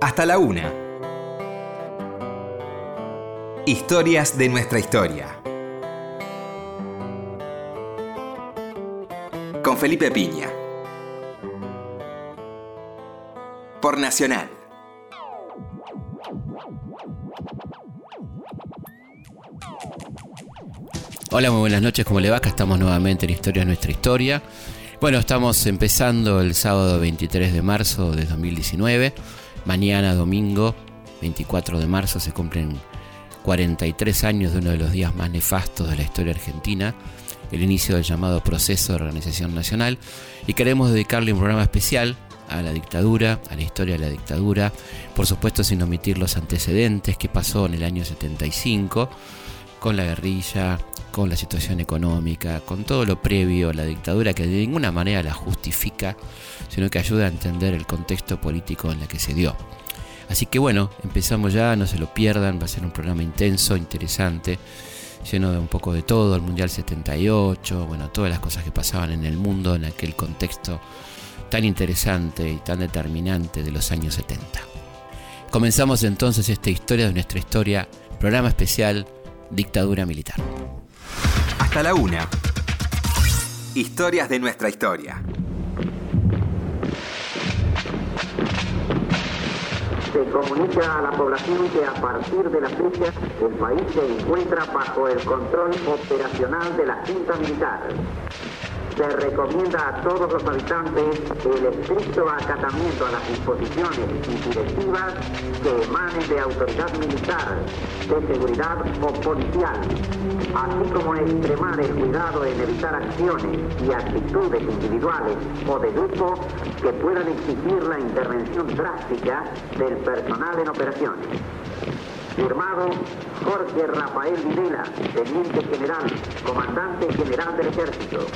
Hasta la una. Historias de nuestra historia. Con Felipe Piña. Por Nacional. Hola, muy buenas noches, ¿cómo le va? Acá estamos nuevamente en Historia de nuestra historia. Bueno, estamos empezando el sábado 23 de marzo de 2019. Mañana, domingo 24 de marzo, se cumplen 43 años de uno de los días más nefastos de la historia argentina, el inicio del llamado proceso de organización nacional. Y queremos dedicarle un programa especial a la dictadura, a la historia de la dictadura, por supuesto sin omitir los antecedentes que pasó en el año 75 con la guerrilla, con la situación económica, con todo lo previo a la dictadura que de ninguna manera la justifica, sino que ayuda a entender el contexto político en el que se dio. Así que bueno, empezamos ya, no se lo pierdan, va a ser un programa intenso, interesante, lleno de un poco de todo, el Mundial 78, bueno, todas las cosas que pasaban en el mundo en aquel contexto tan interesante y tan determinante de los años 70. Comenzamos entonces esta historia de nuestra historia, programa especial Dictadura Militar. Hasta la una. Historias de nuestra historia. Se comunica a la población que a partir de la fecha el país se encuentra bajo el control operacional de la Junta Militar se recomienda a todos los habitantes el estricto acatamiento a las disposiciones y directivas que emanen de autoridad militar, de seguridad o policial, así como extremar el cuidado en evitar acciones y actitudes individuales o de grupo que puedan exigir la intervención drástica del personal en operaciones. Firmado Jorge Rafael Videla, Teniente General, Comandante General del Ejército.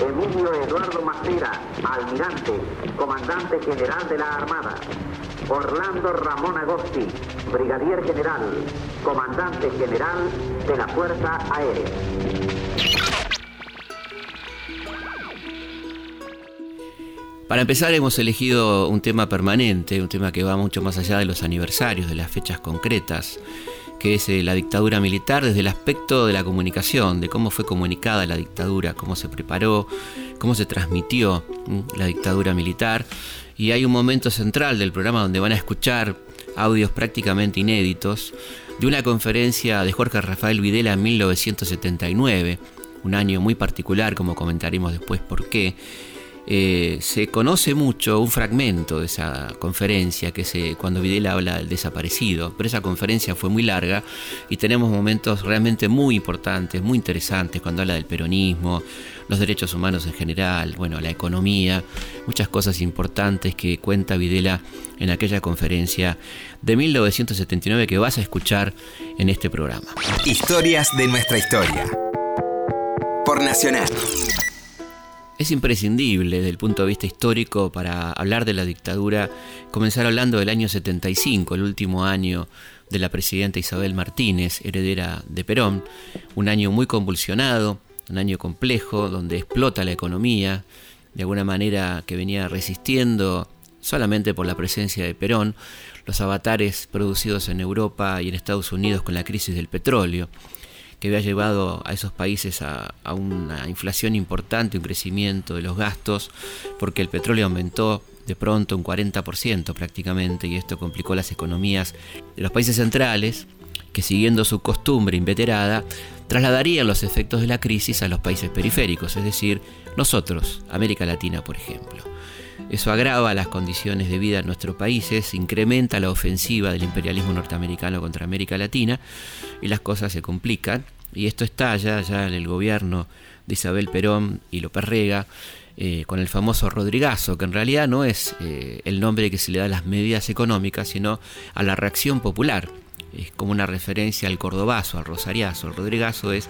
Emilio Eduardo Macera, Almirante, Comandante General de la Armada. Orlando Ramón Agosti, Brigadier General, Comandante General de la Fuerza Aérea. Para empezar hemos elegido un tema permanente, un tema que va mucho más allá de los aniversarios, de las fechas concretas, que es eh, la dictadura militar desde el aspecto de la comunicación, de cómo fue comunicada la dictadura, cómo se preparó, cómo se transmitió la dictadura militar. Y hay un momento central del programa donde van a escuchar audios prácticamente inéditos de una conferencia de Jorge Rafael Videla en 1979, un año muy particular, como comentaremos después por qué eh, se conoce mucho un fragmento de esa conferencia, que es cuando Videla habla del desaparecido, pero esa conferencia fue muy larga y tenemos momentos realmente muy importantes, muy interesantes, cuando habla del peronismo, los derechos humanos en general, bueno, la economía, muchas cosas importantes que cuenta Videla en aquella conferencia de 1979 que vas a escuchar en este programa. Historias de nuestra historia. Por Nacional. Es imprescindible desde el punto de vista histórico para hablar de la dictadura comenzar hablando del año 75, el último año de la presidenta Isabel Martínez, heredera de Perón, un año muy convulsionado, un año complejo donde explota la economía, de alguna manera que venía resistiendo solamente por la presencia de Perón, los avatares producidos en Europa y en Estados Unidos con la crisis del petróleo que había llevado a esos países a, una inflación importante, un crecimiento de los gastos, porque el petróleo aumentó de pronto un 40% prácticamente y esto complicó las economías de los países centrales que siguiendo su costumbre inveterada trasladarían los efectos de la crisis a los países periféricos, es decir, nosotros, América Latina por ejemplo. Eso agrava las condiciones de vida en nuestros países, incrementa la ofensiva del imperialismo norteamericano contra América Latina y las cosas se complican. Y esto estalla ya en el gobierno de Isabel Perón y López Rega, eh, con el famoso Rodrigazo, que en realidad no es eh, el nombre que se le da a las medidas económicas, sino a la reacción popular. Es como una referencia al cordobazo, al rosariazo. El Rodrigazo es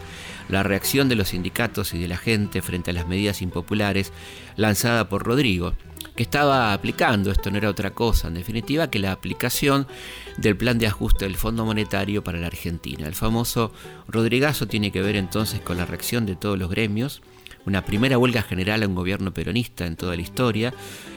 la reacción de los sindicatos y de la gente frente a las medidas impopulares lanzada por Rodrigo que estaba aplicando, esto no era otra cosa, en definitiva, que la aplicación del plan de ajuste del Fondo Monetario para la Argentina. El famoso Rodrigazo tiene que ver entonces con la reacción de todos los gremios una primera huelga general a un gobierno peronista en toda la historia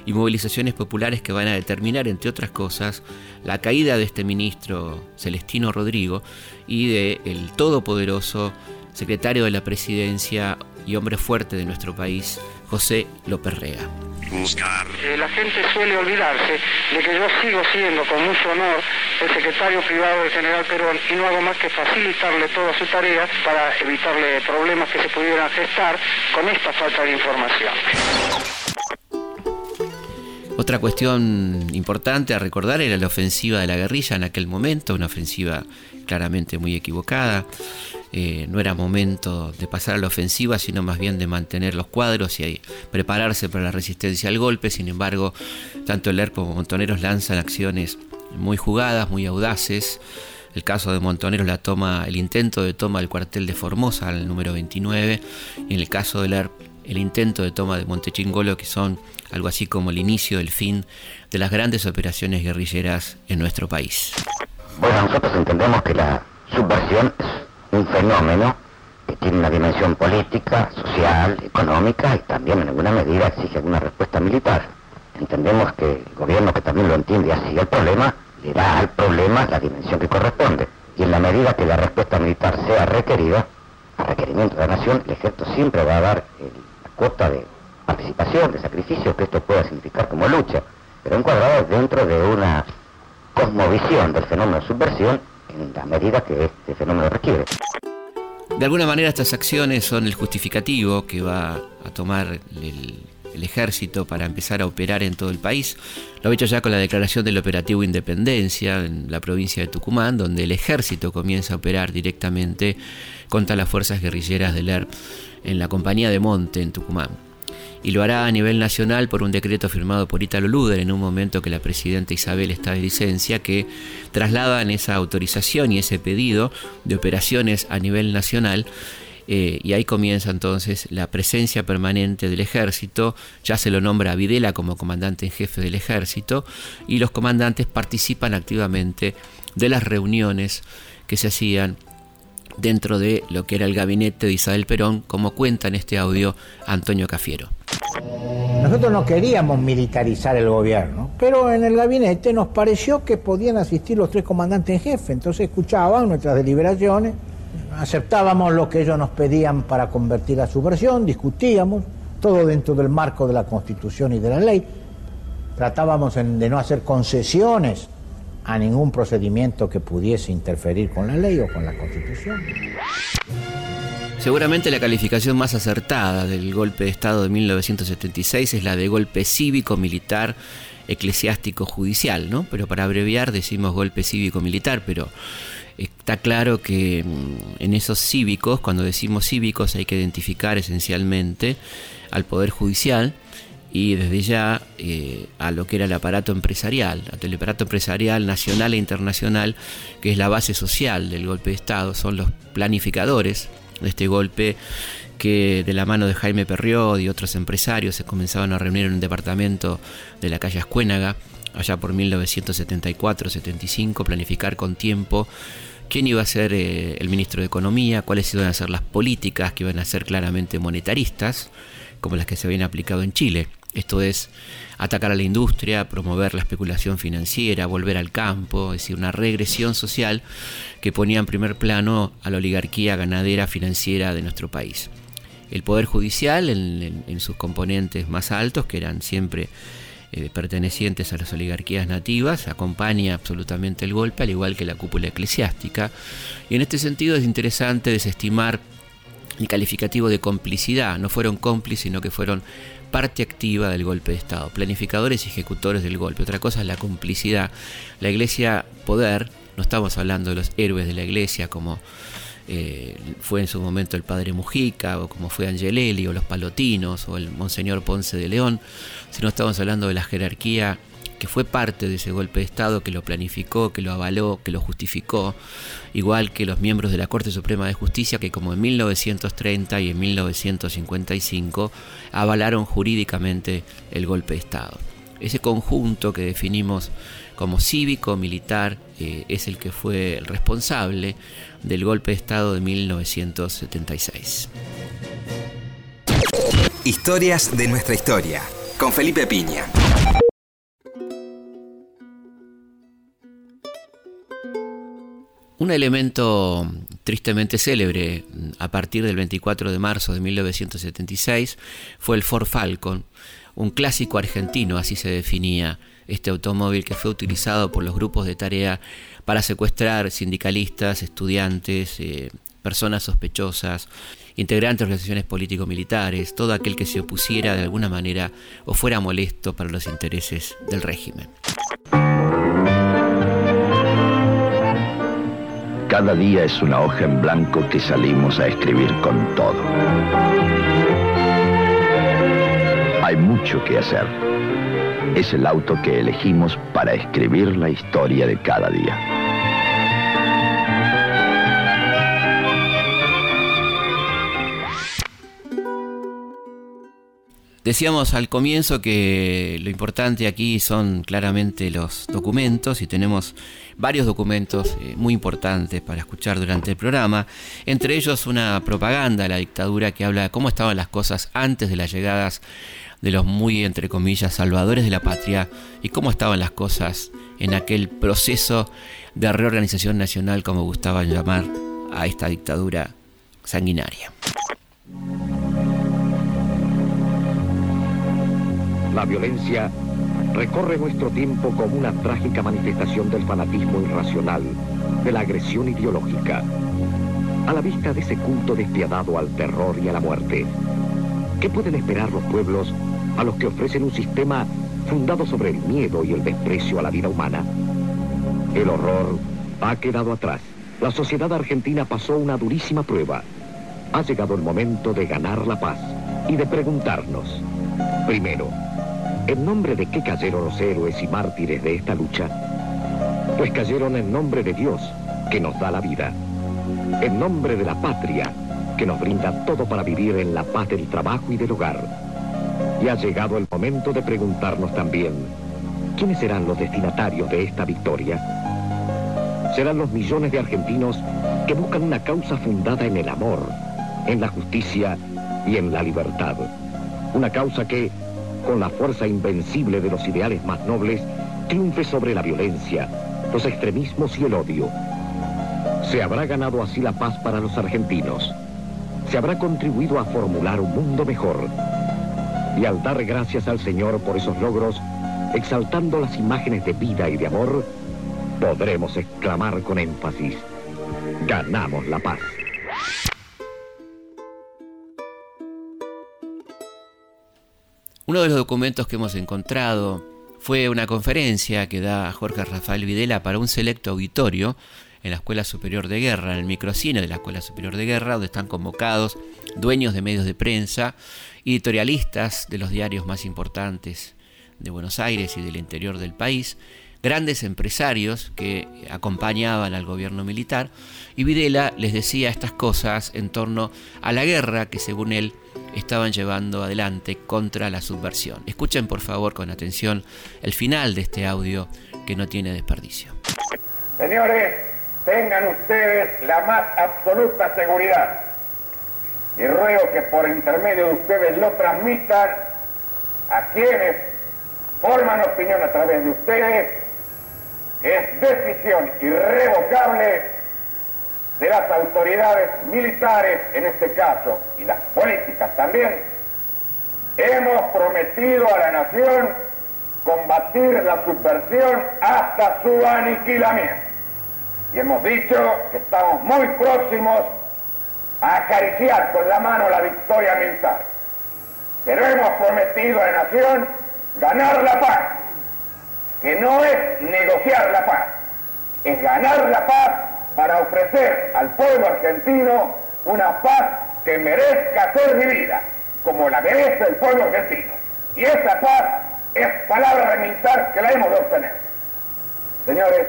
y movilizaciones populares que van a determinar, entre otras cosas, la caída de este ministro Celestino Rodrigo y de el todopoderoso secretario de la presidencia y hombre fuerte de nuestro país, José López Rega. Eh, la gente suele olvidarse de que yo sigo siendo con mucho honor el secretario privado del general Perón y no hago más que facilitarle toda su tarea para evitarle problemas que se pudieran gestar con esta falta de información. Otra cuestión importante a recordar era la ofensiva de la guerrilla en aquel momento, una ofensiva claramente muy equivocada. Eh, no era momento de pasar a la ofensiva, sino más bien de mantener los cuadros y prepararse para la resistencia al golpe. Sin embargo, tanto el ERP como Montoneros lanzan acciones muy jugadas, muy audaces. El caso de Montoneros la toma, el intento de toma del cuartel de Formosa, el número 29, y en el caso del ERP, el intento de toma de Montechingolo, que son algo así como el inicio del fin de las grandes operaciones guerrilleras en nuestro país. Bueno, nosotros entendemos que la subversión un fenómeno que tiene una dimensión política, social, económica y también en alguna medida exige alguna respuesta militar. Entendemos que el gobierno que también lo entiende así el problema, le da al problema la dimensión que corresponde. Y en la medida que la respuesta militar sea requerida, a requerimiento de la nación, el ejército siempre va a dar la cuota de participación, de sacrificio que esto pueda significar como lucha, pero encuadrado dentro de una cosmovisión del fenómeno de subversión en la medida que este fenómeno requiere. De alguna manera estas acciones son el justificativo que va a tomar el, ejército para empezar a operar en todo el país. Lo ha hecho ya con la declaración del operativo Independencia en la provincia de Tucumán, donde el ejército comienza a operar directamente contra las fuerzas guerrilleras del ERP en la compañía de Monte en Tucumán y lo hará a nivel nacional por un decreto firmado por Italo Luder en un momento que la presidenta Isabel está de licencia, que trasladan esa autorización y ese pedido de operaciones a nivel nacional. Eh, y ahí comienza entonces la presencia permanente del ejército, ya se lo nombra a Videla como comandante en jefe del ejército, y los comandantes participan activamente de las reuniones que se hacían dentro de lo que era el gabinete de Isabel Perón, como cuenta en este audio Antonio Cafiero. Nosotros no queríamos militarizar el gobierno, pero en el gabinete nos pareció que podían asistir los tres comandantes en jefe, entonces escuchaban nuestras deliberaciones, aceptábamos lo que ellos nos pedían para convertir la subversión, discutíamos, todo dentro del marco de la Constitución y de la ley, tratábamos de no hacer concesiones a ningún procedimiento que pudiese interferir con la ley o con la Constitución. Seguramente la calificación más acertada del golpe de Estado de 1976 es la de golpe cívico-militar eclesiástico-judicial, ¿no? Pero para abreviar decimos golpe cívico-militar, pero está claro que mm, en esos cívicos, cuando decimos cívicos hay que identificar esencialmente al Poder Judicial y desde ya eh, a lo que era el aparato empresarial, el aparato empresarial nacional e internacional, que es la base social del golpe de Estado, son los planificadores de este golpe que de la mano de Jaime Perriot y otros empresarios se comenzaban a reunir en un departamento de la calle Ascuénaga, allá por 1974-75, planificar con tiempo quién iba a ser eh, el ministro de Economía, cuáles iban a ser las políticas que iban a ser claramente monetaristas, como las que se habían aplicado en Chile. Esto es atacar a la industria, promover la especulación financiera, volver al campo, es decir, una regresión social que ponía en primer plano a la oligarquía ganadera financiera de nuestro país. El Poder Judicial, en, sus componentes más altos, que eran siempre eh, pertenecientes a las oligarquías nativas, acompaña absolutamente el golpe, al igual que la cúpula eclesiástica. Y en este sentido es interesante desestimar el calificativo de complicidad. No fueron cómplices, sino que fueron parte activa del golpe de Estado, planificadores y ejecutores del golpe. Otra cosa es la complicidad. La iglesia poder, no estamos hablando de los héroes de la iglesia como eh, fue en su momento el padre Mujica, o como fue Angelelli, o los palotinos, o el monseñor Ponce de León, sino estamos hablando de la jerarquía que fue parte de ese golpe de Estado, que lo planificó, que lo avaló, que lo justificó, igual que los miembros de la Corte Suprema de Justicia, que como en 1930 y en 1955 avalaron jurídicamente el golpe de Estado. Ese conjunto que definimos como cívico-militar eh, es el que fue el responsable del golpe de Estado de 1976. Historias de nuestra historia, con Felipe Piña. Un elemento tristemente célebre a partir del 24 de marzo de 1976 fue el Ford Falcon, un clásico argentino, así se definía este automóvil que fue utilizado por los grupos de tarea para secuestrar sindicalistas, estudiantes, eh, personas sospechosas, integrantes de organizaciones político-militares, todo aquel que se opusiera de alguna manera o fuera molesto para los intereses del régimen. Cada día es una hoja en blanco que salimos a escribir con todo. Hay mucho que hacer. Es el auto que elegimos para escribir la historia de cada día. Decíamos al comienzo que lo importante aquí son claramente los documentos y tenemos varios documentos eh, muy importantes para escuchar durante el programa, entre ellos una propaganda de la dictadura que habla de cómo estaban las cosas antes de las llegadas de los muy, entre comillas, salvadores de la patria y cómo estaban las cosas en aquel proceso de reorganización nacional, como gustaban llamar a esta dictadura sanguinaria. La violencia recorre nuestro tiempo como una trágica manifestación del fanatismo irracional, de la agresión ideológica. A la vista de ese culto despiadado al terror y a la muerte, ¿qué pueden esperar los pueblos a los que ofrecen un sistema fundado sobre el miedo y el desprecio a la vida humana? El horror ha quedado atrás. La sociedad argentina pasó una durísima prueba. Ha llegado el momento de ganar la paz y de preguntarnos, primero, ¿En nombre de qué cayeron los héroes y mártires de esta lucha? Pues cayeron en nombre de Dios, que nos da la vida. En nombre de la patria, que nos brinda todo para vivir en la paz del trabajo y del hogar. Y ha llegado el momento de preguntarnos también, ¿quiénes serán los destinatarios de esta victoria? Serán los millones de argentinos que buscan una causa fundada en el amor, en la justicia y en la libertad. Una causa que, con la fuerza invencible de los ideales más nobles, triunfe sobre la violencia, los extremismos y el odio. Se habrá ganado así la paz para los argentinos. Se habrá contribuido a formular un mundo mejor. Y al dar gracias al Señor por esos logros, exaltando las imágenes de vida y de amor, podremos exclamar con énfasis, ganamos la paz. Uno de los documentos que hemos encontrado fue una conferencia que da Jorge Rafael Videla para un selecto auditorio en la Escuela Superior de Guerra, en el microcine de la Escuela Superior de Guerra, donde están convocados dueños de medios de prensa, editorialistas de los diarios más importantes de Buenos Aires y del interior del país, grandes empresarios que acompañaban al gobierno militar, y Videla les decía estas cosas en torno a la guerra que según él estaban llevando adelante contra la subversión. Escuchen por favor con atención el final de este audio que no tiene desperdicio. Señores, tengan ustedes la más absoluta seguridad y ruego que por intermedio de ustedes lo transmitan a quienes forman opinión a través de ustedes, es decisión irrevocable de las autoridades militares en este caso y las políticas también, hemos prometido a la nación combatir la subversión hasta su aniquilamiento. Y hemos dicho que estamos muy próximos a acariciar con la mano la victoria militar. Pero hemos prometido a la nación ganar la paz, que no es negociar la paz, es ganar la paz para ofrecer al pueblo argentino una paz que merezca ser vivida, como la merece el pueblo argentino. Y esa paz es palabra de militar que la hemos de obtener. Señores,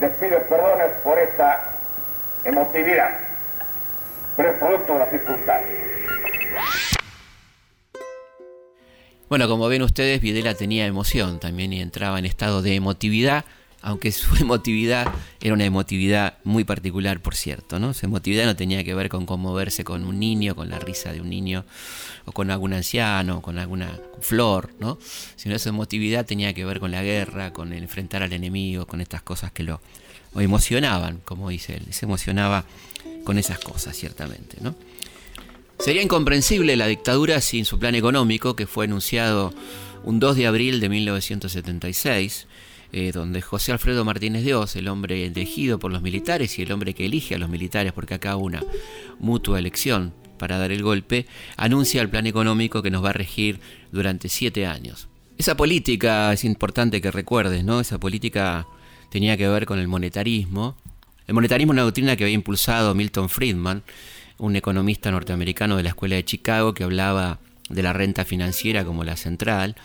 les pido perdones por esta emotividad, pero es producto de las circunstancias. Bueno, como ven ustedes, Videla tenía emoción también y entraba en estado de emotividad aunque su emotividad era una emotividad muy particular, por cierto, ¿no? Su emotividad no tenía que ver con conmoverse con un niño, con la risa de un niño, o con algún anciano, con alguna flor, ¿no? Sino su emotividad tenía que ver con la guerra, con enfrentar al enemigo, con estas cosas que lo, emocionaban, como dice él, se emocionaba con esas cosas, ciertamente, ¿no? Sería incomprensible la dictadura sin su plan económico, que fue anunciado un 2 de abril de 1976, eh, donde José Alfredo Martínez Dios, el hombre elegido por los militares y el hombre que elige a los militares, porque acá una mutua elección para dar el golpe, anuncia el plan económico que nos va a regir durante siete años. Esa política es importante que recuerdes, ¿no? Esa política tenía que ver con el monetarismo. El monetarismo es una doctrina que había impulsado Milton Friedman, un economista norteamericano de la Escuela de Chicago que hablaba de la renta financiera como la central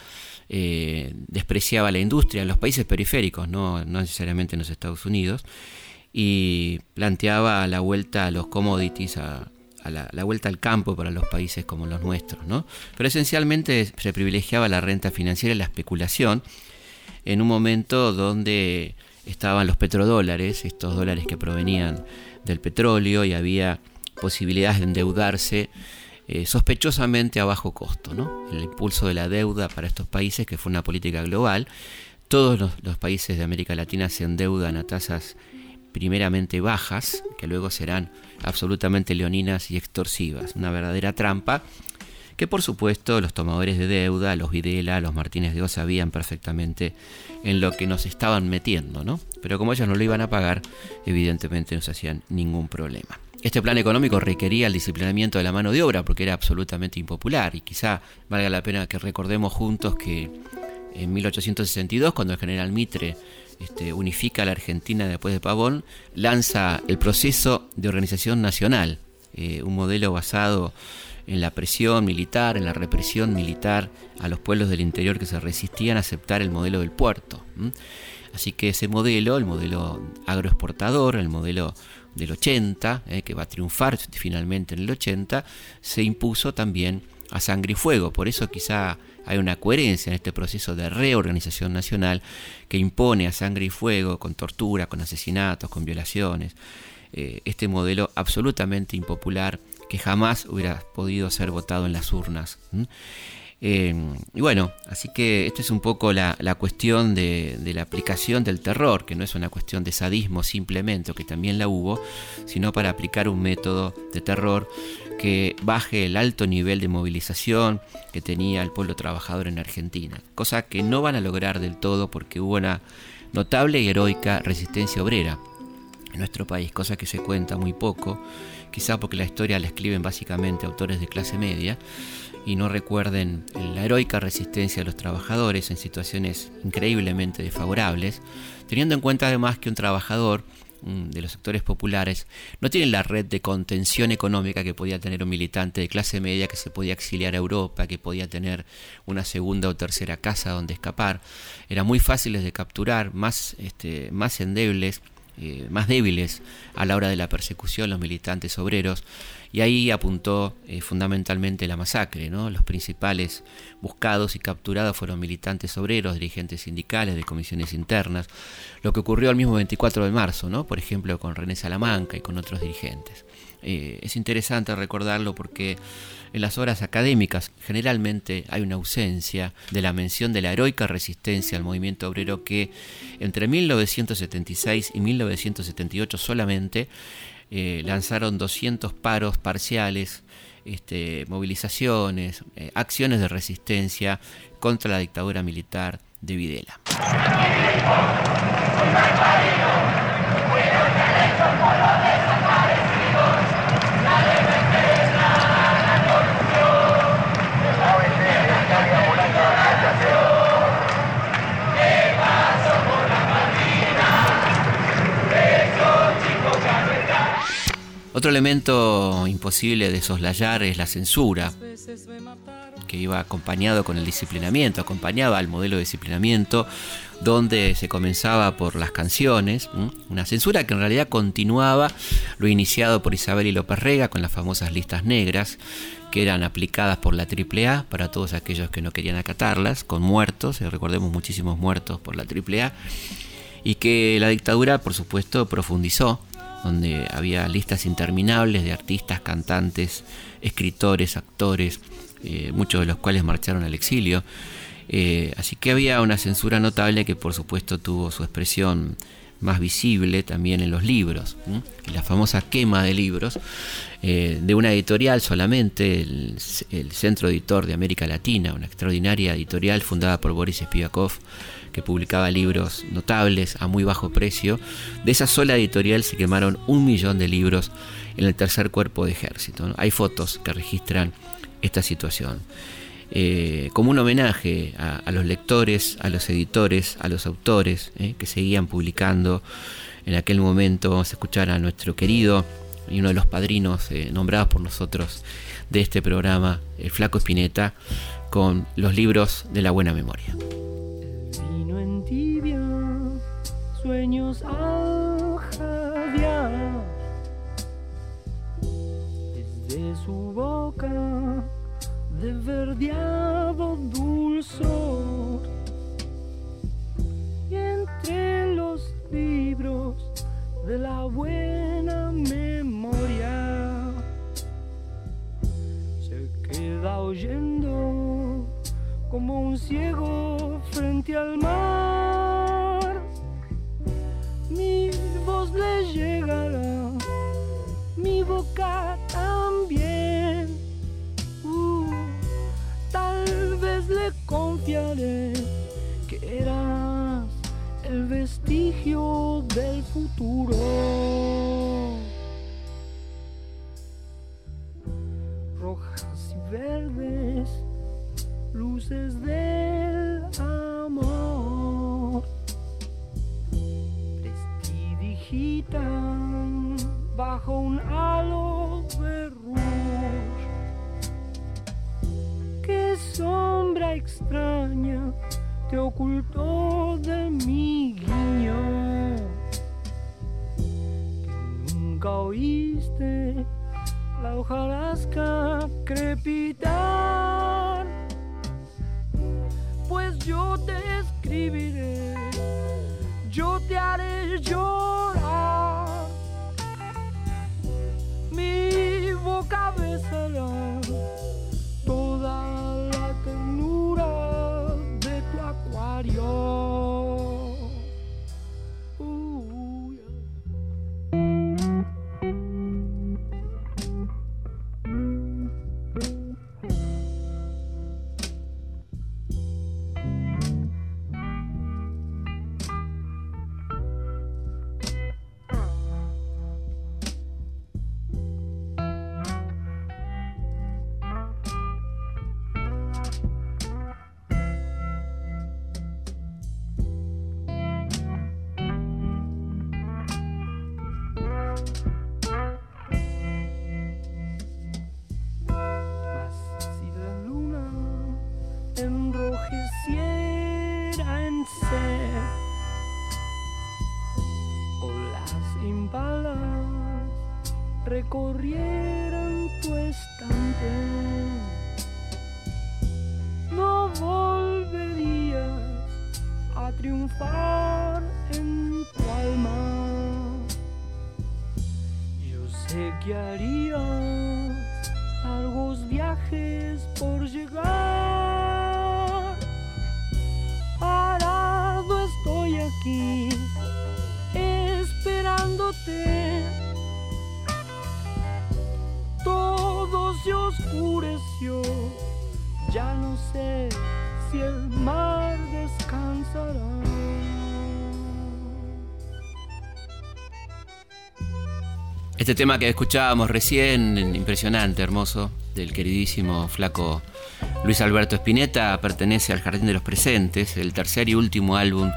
eh, despreciaba la industria en los países periféricos, no, necesariamente en los Estados Unidos, y planteaba la vuelta a los commodities, a, la, vuelta al campo para los países como los nuestros. ¿no? Pero esencialmente se privilegiaba la renta financiera y la especulación en un momento donde estaban los petrodólares, estos dólares que provenían del petróleo y había posibilidades de endeudarse eh, sospechosamente a bajo costo. ¿no? El impulso de la deuda para estos países, que fue una política global, todos los, países de América Latina se endeudan a tasas primeramente bajas, que luego serán absolutamente leoninas y extorsivas. Una verdadera trampa que por supuesto los tomadores de deuda, los Videla, los Martínez de Oz sabían perfectamente en lo que nos estaban metiendo, ¿no? Pero como ellos no lo iban a pagar, evidentemente no se hacían ningún problema. Este plan económico requería el disciplinamiento de la mano de obra porque era absolutamente impopular y quizá valga la pena que recordemos juntos que en 1862, cuando el general Mitre este, unifica a la Argentina después de Pavón, lanza el proceso de organización nacional, eh, un modelo basado en la presión militar, en la represión militar a los pueblos del interior que se resistían a aceptar el modelo del puerto. Así que ese modelo, el modelo agroexportador, el modelo del 80, eh, que va a triunfar finalmente en el 80, se impuso también a sangre y fuego. Por eso quizá hay una coherencia en este proceso de reorganización nacional que impone a sangre y fuego, con tortura, con asesinatos, con violaciones, eh, este modelo absolutamente impopular que jamás hubiera podido ser votado en las urnas. Eh, y bueno, así que esta es un poco la, cuestión de, la aplicación del terror, que no es una cuestión de sadismo simplemente, que también la hubo, sino para aplicar un método de terror que baje el alto nivel de movilización que tenía el pueblo trabajador en Argentina, cosa que no van a lograr del todo porque hubo una notable y heroica resistencia obrera en nuestro país, cosa que se cuenta muy poco, quizá porque la historia la escriben básicamente autores de clase media, y no recuerden la heroica resistencia de los trabajadores en situaciones increíblemente desfavorables, teniendo en cuenta además que un trabajador mm, de los sectores populares no tiene la red de contención económica que podía tener un militante de clase media que se podía exiliar a Europa, que podía tener una segunda o tercera casa donde escapar. Eran muy fáciles de capturar, más, este, más endebles, eh, más débiles a la hora de la persecución los militantes obreros y ahí apuntó eh, fundamentalmente la masacre. ¿no? Los principales buscados y capturados fueron militantes obreros, dirigentes sindicales, de comisiones internas. Lo que ocurrió el mismo 24 de marzo, ¿no? por ejemplo, con René Salamanca y con otros dirigentes. Eh, es interesante recordarlo porque en las obras académicas generalmente hay una ausencia de la mención de la heroica resistencia al movimiento obrero que entre 1976 y 1978 solamente eh, lanzaron 200 paros parciales, este, movilizaciones, eh, acciones de resistencia contra la dictadura militar de Videla. Otro elemento imposible de soslayar es la censura, que iba acompañado con el disciplinamiento, acompañaba al modelo de disciplinamiento, donde se comenzaba por las canciones, una censura que en realidad continuaba lo iniciado por Isabel y López Rega con las famosas listas negras, que eran aplicadas por la AAA para todos aquellos que no querían acatarlas, con muertos, recordemos muchísimos muertos por la AAA y que la dictadura, por supuesto, profundizó, donde había listas interminables de artistas, cantantes, escritores, actores, eh, muchos de los cuales marcharon al exilio. Eh, así que había una censura notable que por supuesto tuvo su expresión más visible también en los libros, la famosa quema de libros eh, de una editorial solamente, el, Centro Editor de América Latina, una extraordinaria editorial fundada por Boris Spivakov, que publicaba libros notables a muy bajo precio. De esa sola editorial se quemaron un millón de libros en el tercer cuerpo de ejército. Hay fotos que registran esta situación. Eh, como un homenaje a, los lectores, a los editores, a los autores eh, que seguían publicando. En aquel momento vamos a escuchar a nuestro querido y uno de los padrinos eh, nombrados por nosotros de este programa, el Flaco Espineta, con los libros de la buena memoria. Vino en tibia, sueños desde su boca de verdeado dulzor. Y entre los libros de la buena memoria se queda oyendo como un ciego frente al mar. Mi voz le llegará mi boca también. Le confiaré que eras el vestigio del recorrieran tu estante, no volverías a triunfar en tu alma. Yo sé que harías largos viajes por llegar. Parado estoy aquí, esperándote oscureció, ya no sé si el mar descansará. Este tema que escuchábamos recién, impresionante, hermoso, del queridísimo flaco Luis Alberto Spinetta, pertenece al Jardín de los Presentes, el tercer y último álbum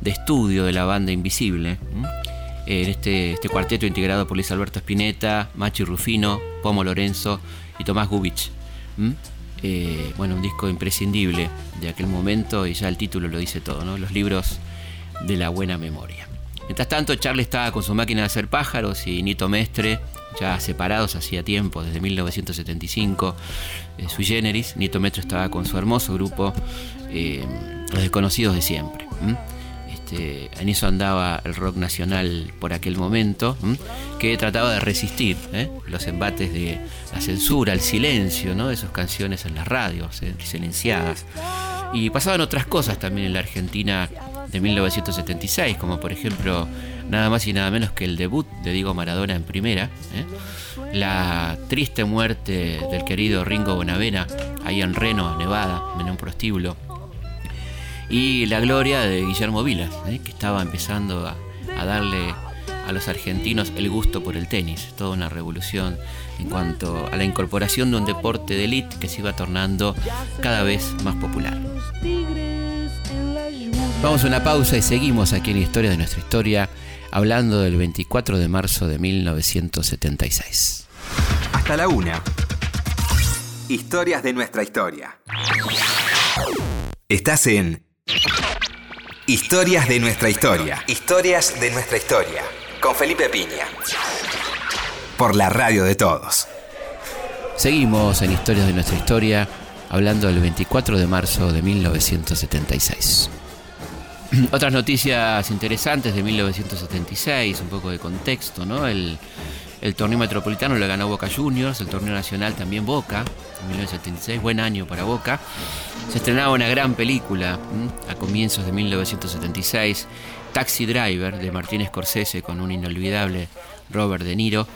de estudio de la banda Invisible en este, este cuarteto integrado por Luis Alberto Spinetta, Machi Rufino, Pomo Lorenzo y Tomás Gubich. Eh, bueno, un disco imprescindible de aquel momento y ya el título lo dice todo, ¿no? Los libros de la buena memoria. Mientras tanto, Charlie estaba con su máquina de hacer pájaros y Nito Mestre, ya separados hacía tiempo, desde 1975, eh, sui generis. Nito Mestre estaba con su hermoso grupo, eh, Los Desconocidos de Siempre. Este, en eso andaba el rock nacional por aquel momento, que trataba de resistir ¿eh? los embates de la censura, el silencio ¿no? de sus canciones en las radios, ¿eh? silenciadas. Y pasaban otras cosas también en la Argentina de 1976, como por ejemplo nada más y nada menos que el debut de Diego Maradona en primera, ¿eh? la triste muerte del querido Ringo Bonavena ahí en Reno, Nevada, en un prostíbulo, y la gloria de Guillermo Vilas, ¿eh? que estaba empezando a, darle a los argentinos el gusto por el tenis, toda una revolución en cuanto a la incorporación de un deporte de élite que se iba tornando cada vez más popular. Vamos a una pausa y seguimos aquí en Historia de nuestra historia, hablando del 24 de marzo de 1976. Hasta la una. Historias de nuestra historia. Estás en Historias de nuestra historia. Historias de nuestra historia. Con Felipe Piña. Por la radio de todos. Seguimos en Historias de nuestra historia, hablando del 24 de marzo de 1976. Otras noticias interesantes de 1976, un poco de contexto, ¿no? El, el torneo metropolitano lo ganó Boca Juniors, el torneo nacional también Boca, en 1976, buen año para Boca. Se estrenaba una gran película a comienzos de 1976, Taxi Driver, de Martín Scorsese, con un inolvidable Robert De Niro.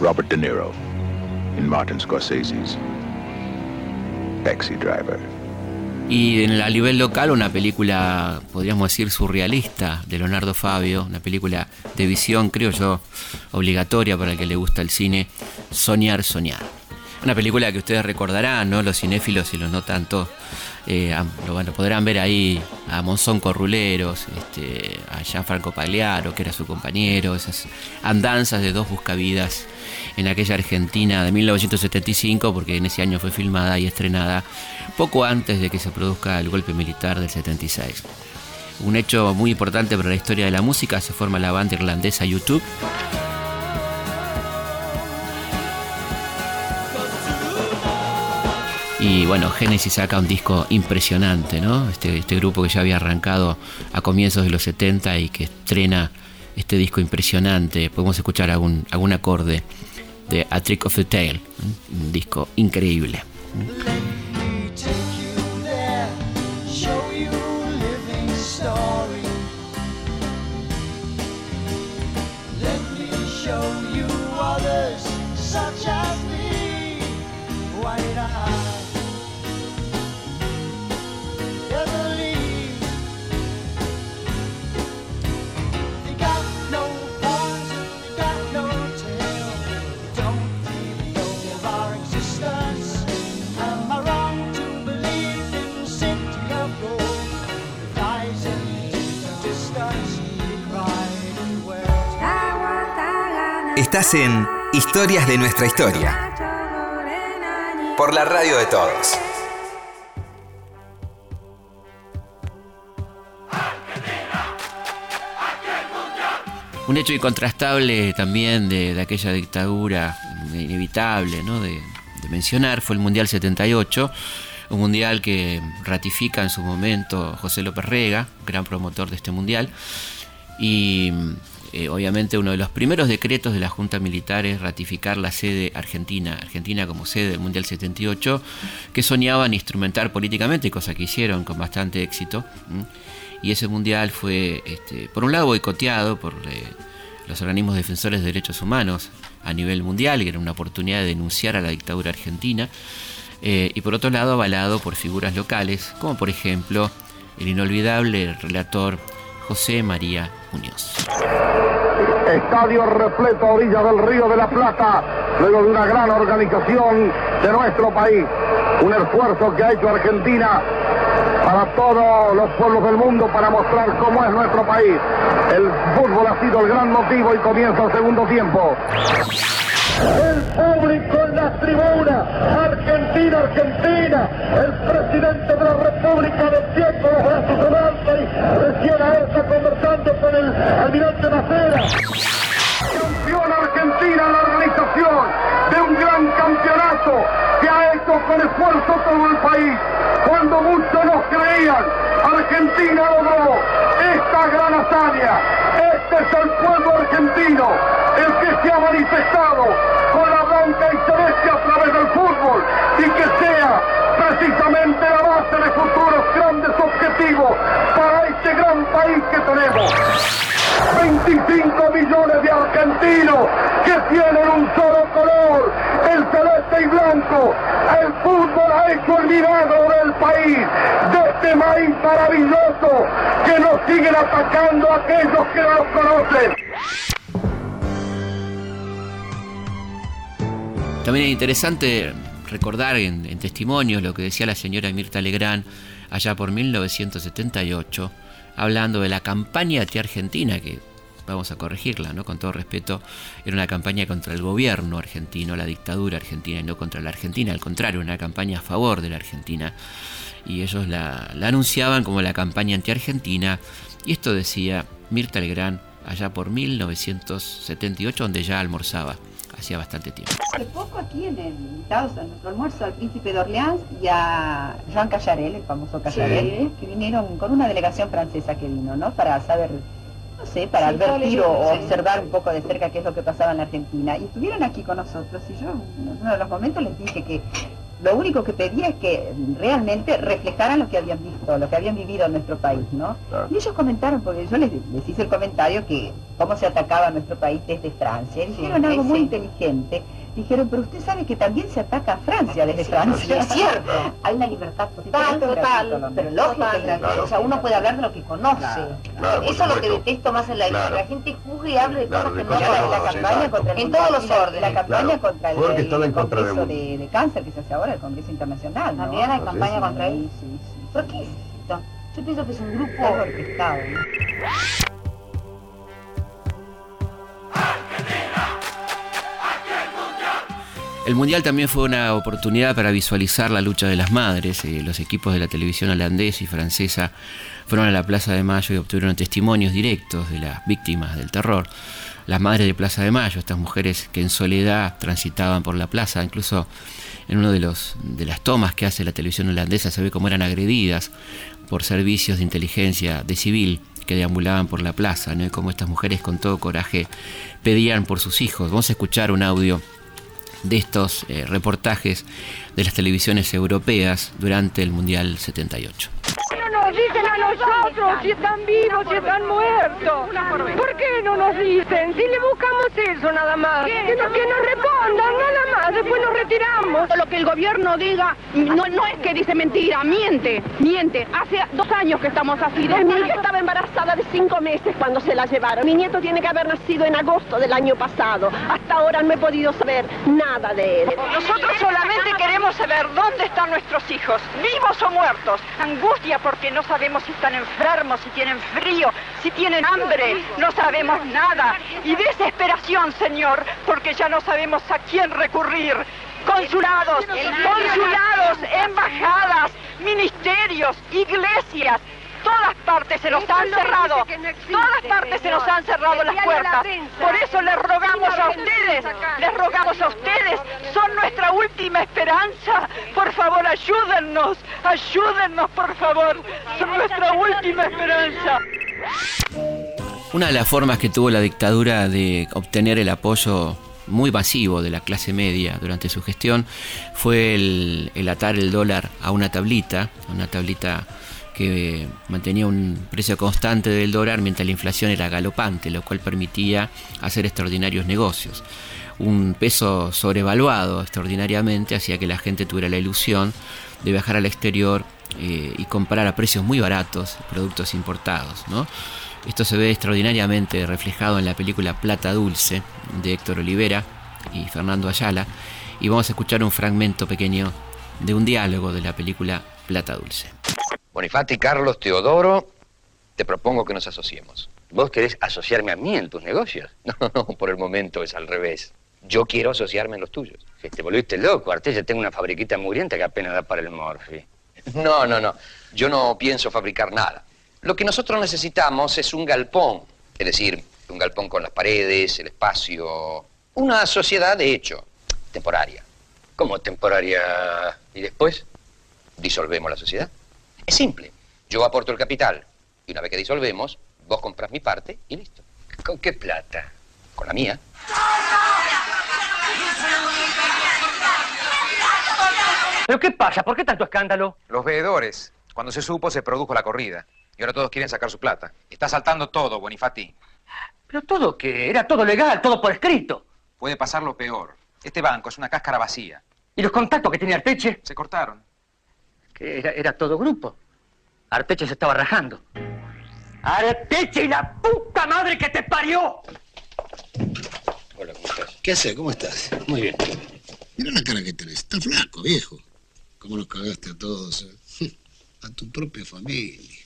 Robert De Niro, en Martin Scorsese's Taxi Driver. Y en a nivel local una película, podríamos decir, surrealista de Leonardo Fabio, una película de visión, creo yo, obligatoria para el que le gusta el cine, Soñar, Soñar. Una película que ustedes recordarán, ¿no? Los cinéfilos y los no tanto, eh, bueno, podrán ver ahí a Monzón Corruleros, este, a Gianfranco Pagliaro, que era su compañero, esas andanzas de dos buscavidas en aquella Argentina de 1975, porque en ese año fue filmada y estrenada poco antes de que se produzca el golpe militar del 76. Un hecho muy importante para la historia de la música, se forma la banda irlandesa YouTube. Y bueno, Genesis saca un disco impresionante, ¿no? Este, este grupo que ya había arrancado a comienzos de los 70 y que estrena este disco impresionante. Podemos escuchar algún, algún acorde de A Trick of the Tail, un disco increíble. Estás en Historias de nuestra historia. Por la radio de todos. Un hecho incontrastable también de, aquella dictadura inevitable ¿no? de, mencionar fue el Mundial 78, un mundial que ratifica en su momento José López Rega, gran promotor de este mundial, y eh, obviamente uno de los primeros decretos de la Junta Militar es ratificar la sede argentina, Argentina como sede del Mundial 78, que soñaban instrumentar políticamente, cosa que hicieron con bastante éxito. Y ese Mundial fue, este, por un lado, boicoteado por eh, los organismos defensores de derechos humanos a nivel mundial, que era una oportunidad de denunciar a la dictadura argentina, eh, y por otro lado, avalado por figuras locales, como por ejemplo el inolvidable relator José María Estadio repleto a orilla del Río de la Plata, luego de una gran organización de nuestro país. Un esfuerzo que ha hecho Argentina para todos los pueblos del mundo para mostrar cómo es nuestro país. El fútbol ha sido el gran motivo y comienza el segundo tiempo. El público en las tribunas, Argentina, Argentina, el presidente de la República de tiempo los brazos y recién ahora con el almirante Macera. Campeón Argentina la organización de un gran campeonato que ha hecho con esfuerzo todo el país. Cuando muchos nos creían, Argentina logró esta gran hazaña. Este es el pueblo argentino, el que se ha manifestado con la blanca celeste a través del fútbol y que sea precisamente la base de futuros grandes objetivos para este gran país que tenemos. 25 millones de argentinos que tienen un solo color, el celeste y blanco. El fútbol ha hecho el milagro del país, de este país maravilloso que nos siguen atacando aquellos que no lo conocen. También es interesante recordar en, en testimonios lo que decía la señora Mirta Legrand allá por 1978 hablando de la campaña anti-argentina, que vamos a corregirla, ¿no? Con todo respeto, era una campaña contra el gobierno argentino, la dictadura argentina, y no contra la Argentina, al contrario, una campaña a favor de la Argentina. Y ellos la, anunciaban como la campaña anti-argentina, y esto decía Mirta Legrand allá por 1978, donde ya almorzaba hacía bastante tiempo. Hace poco aquí en el invitados a nuestro almuerzo al príncipe de Orleans y a Jean Callarel, el famoso Callarel, que vinieron con una delegación francesa que vino, ¿no? Para saber, no sé, para advertir o observar un poco de cerca qué es lo que pasaba en la Argentina. Y estuvieron aquí con nosotros y yo en uno de los momentos les dije que lo único que pedía es que realmente reflejaran lo que habían visto, lo que habían vivido en nuestro país, ¿no? Y ellos comentaron, porque yo les, hice el comentario que cómo se atacaba nuestro país desde Francia. Y dijeron algo muy inteligente. Dijeron, pero usted sabe que también se ataca a Francia desde Francia. Es cierto. Hay una libertad total, total, pero lógica. o sea, uno puede hablar de lo que conoce. Eso es lo que detesto más en la vida. La gente juzgue y hable de cosas que no. La campaña contra el En todos los órdenes. La campaña contra el, Porque contra Congreso de, de Cáncer que se hace ahora, el Congreso Internacional. ¿no? También hay campaña contra él. Sí, sí, sí. ¿Por qué es esto? Yo pienso que es un grupo orquestado. ¿no? El Mundial también fue una oportunidad para visualizar la lucha de las madres. Eh, los equipos de la televisión holandesa y francesa fueron a la Plaza de Mayo y obtuvieron testimonios directos de las víctimas del terror. Las madres de Plaza de Mayo, estas mujeres que en soledad transitaban por la plaza, incluso en una de, los, de las tomas que hace la televisión holandesa se ve cómo eran agredidas por servicios de inteligencia de civil que deambulaban por la plaza, ¿no? y cómo estas mujeres con todo coraje pedían por sus hijos. Vamos a escuchar un audio de estos eh, reportajes de las televisiones europeas durante el Mundial 78. No nos dicen a nosotros si están vivos, si están muertos. ¿Por qué no nos dicen? Si le buscamos eso nada más. Que nos, que nos respondan nada más, después nos retiramos. Lo que el gobierno diga no, no es que dice mentira, miente, miente. Hace dos años que estamos así. Mi hija estaba embarazada de cinco meses cuando se la llevaron. Mi nieto tiene que haber nacido en agosto del año pasado. Hasta ahora no he podido saber nada de él. Nosotros solamente queremos saber dónde están nuestros hijos, vivos o muertos. Angustia porque no sabemos si están enfermos, si tienen frío, si tienen hambre. No sabemos nada. Y desesperación, Señor, porque ya no sabemos a quién recurrir. Consulados, consulados, embajadas, ministerios, iglesias. Todas partes se nos han cerrado, todas partes se nos han cerrado las puertas. Por eso les rogamos a ustedes, les rogamos a ustedes, son nuestra última esperanza. Por favor, ayúdennos, ayúdennos, por favor, son nuestra última esperanza. Una de las formas que tuvo la dictadura de obtener el apoyo muy masivo de la clase media durante su gestión fue el, el atar el dólar a una tablita, una tablita que mantenía un precio constante del dólar mientras la inflación era galopante, lo cual permitía hacer extraordinarios negocios. Un peso sobrevaluado extraordinariamente hacía que la gente tuviera la ilusión de viajar al exterior eh, y comprar a precios muy baratos productos importados. Esto se ve extraordinariamente reflejado en la película Plata Dulce de Héctor Olivera y Fernando Ayala. Y vamos a escuchar un fragmento pequeño de un diálogo de la película Plata Dulce. Bonifati, Carlos, Teodoro, te propongo que nos asociemos. ¿Vos querés asociarme a mí en tus negocios? No, no, por el momento es al revés. Yo quiero asociarme en los tuyos. Que te volviste loco, Artés, yo tengo una fabriquita mugrienta que apenas da para el morfi. No, no, no. Yo no pienso fabricar nada. Lo que nosotros necesitamos es un galpón. Es decir, un galpón con las paredes, el espacio. Una sociedad de hecho, temporaria. ¿Cómo temporaria? ¿Y después? ¿Disolvemos la sociedad? Es simple. Yo aporto el capital y una vez que disolvemos, vos compras mi parte y listo. ¿Con qué plata? Con la mía. ¿Pero qué pasa? ¿Por qué tanto escándalo? Los veedores. Cuando se supo, se produjo la corrida. Y ahora todos quieren sacar su plata. Está saltando todo, Bonifati. Pero todo que era todo legal, todo por escrito. Puede pasar lo peor. Este banco es una cáscara vacía. ¿Y los contactos que tenía Arteche? Se cortaron. Que era, era todo grupo. Arteche se estaba rajando. ¡Arteche y la puta madre que te parió! Hola, ¿cómo estás? ¿Qué haces? ¿Cómo estás? Muy bien. Mira la cara que tenés. Estás flaco, viejo. ¿Cómo nos cagaste a todos? eh? A tu propia familia.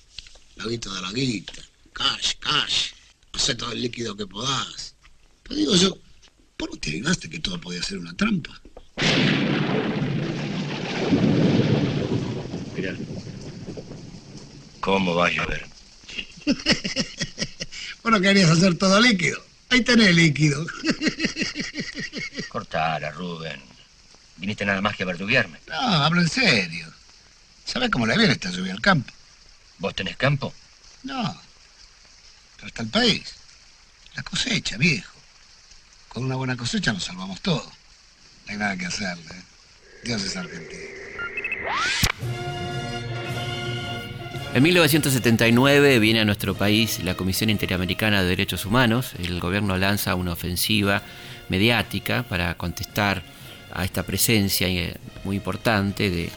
La guita de la guita. Cash, cash. Hacé todo el líquido que podás. Pero digo yo, ¿por qué te adivinaste que todo podía ser una trampa? Mira. ¿Cómo va a llover? Vos no querías hacer todo líquido. Ahí tenés líquido. Cortala, Rubén. Viniste nada más que a verduguearme. No, hablo en serio. ¿Sabés cómo le viene esta lluvia al campo? ¿Vos tenés campo? No. Pero está el país. La cosecha, viejo. Con una buena cosecha nos salvamos todo. No hay nada que hacerle. ¿eh? Dios es argentino. En 1979 viene a nuestro país la Comisión Interamericana de Derechos Humanos. El gobierno lanza una ofensiva mediática para contestar a esta presencia eh, muy importante de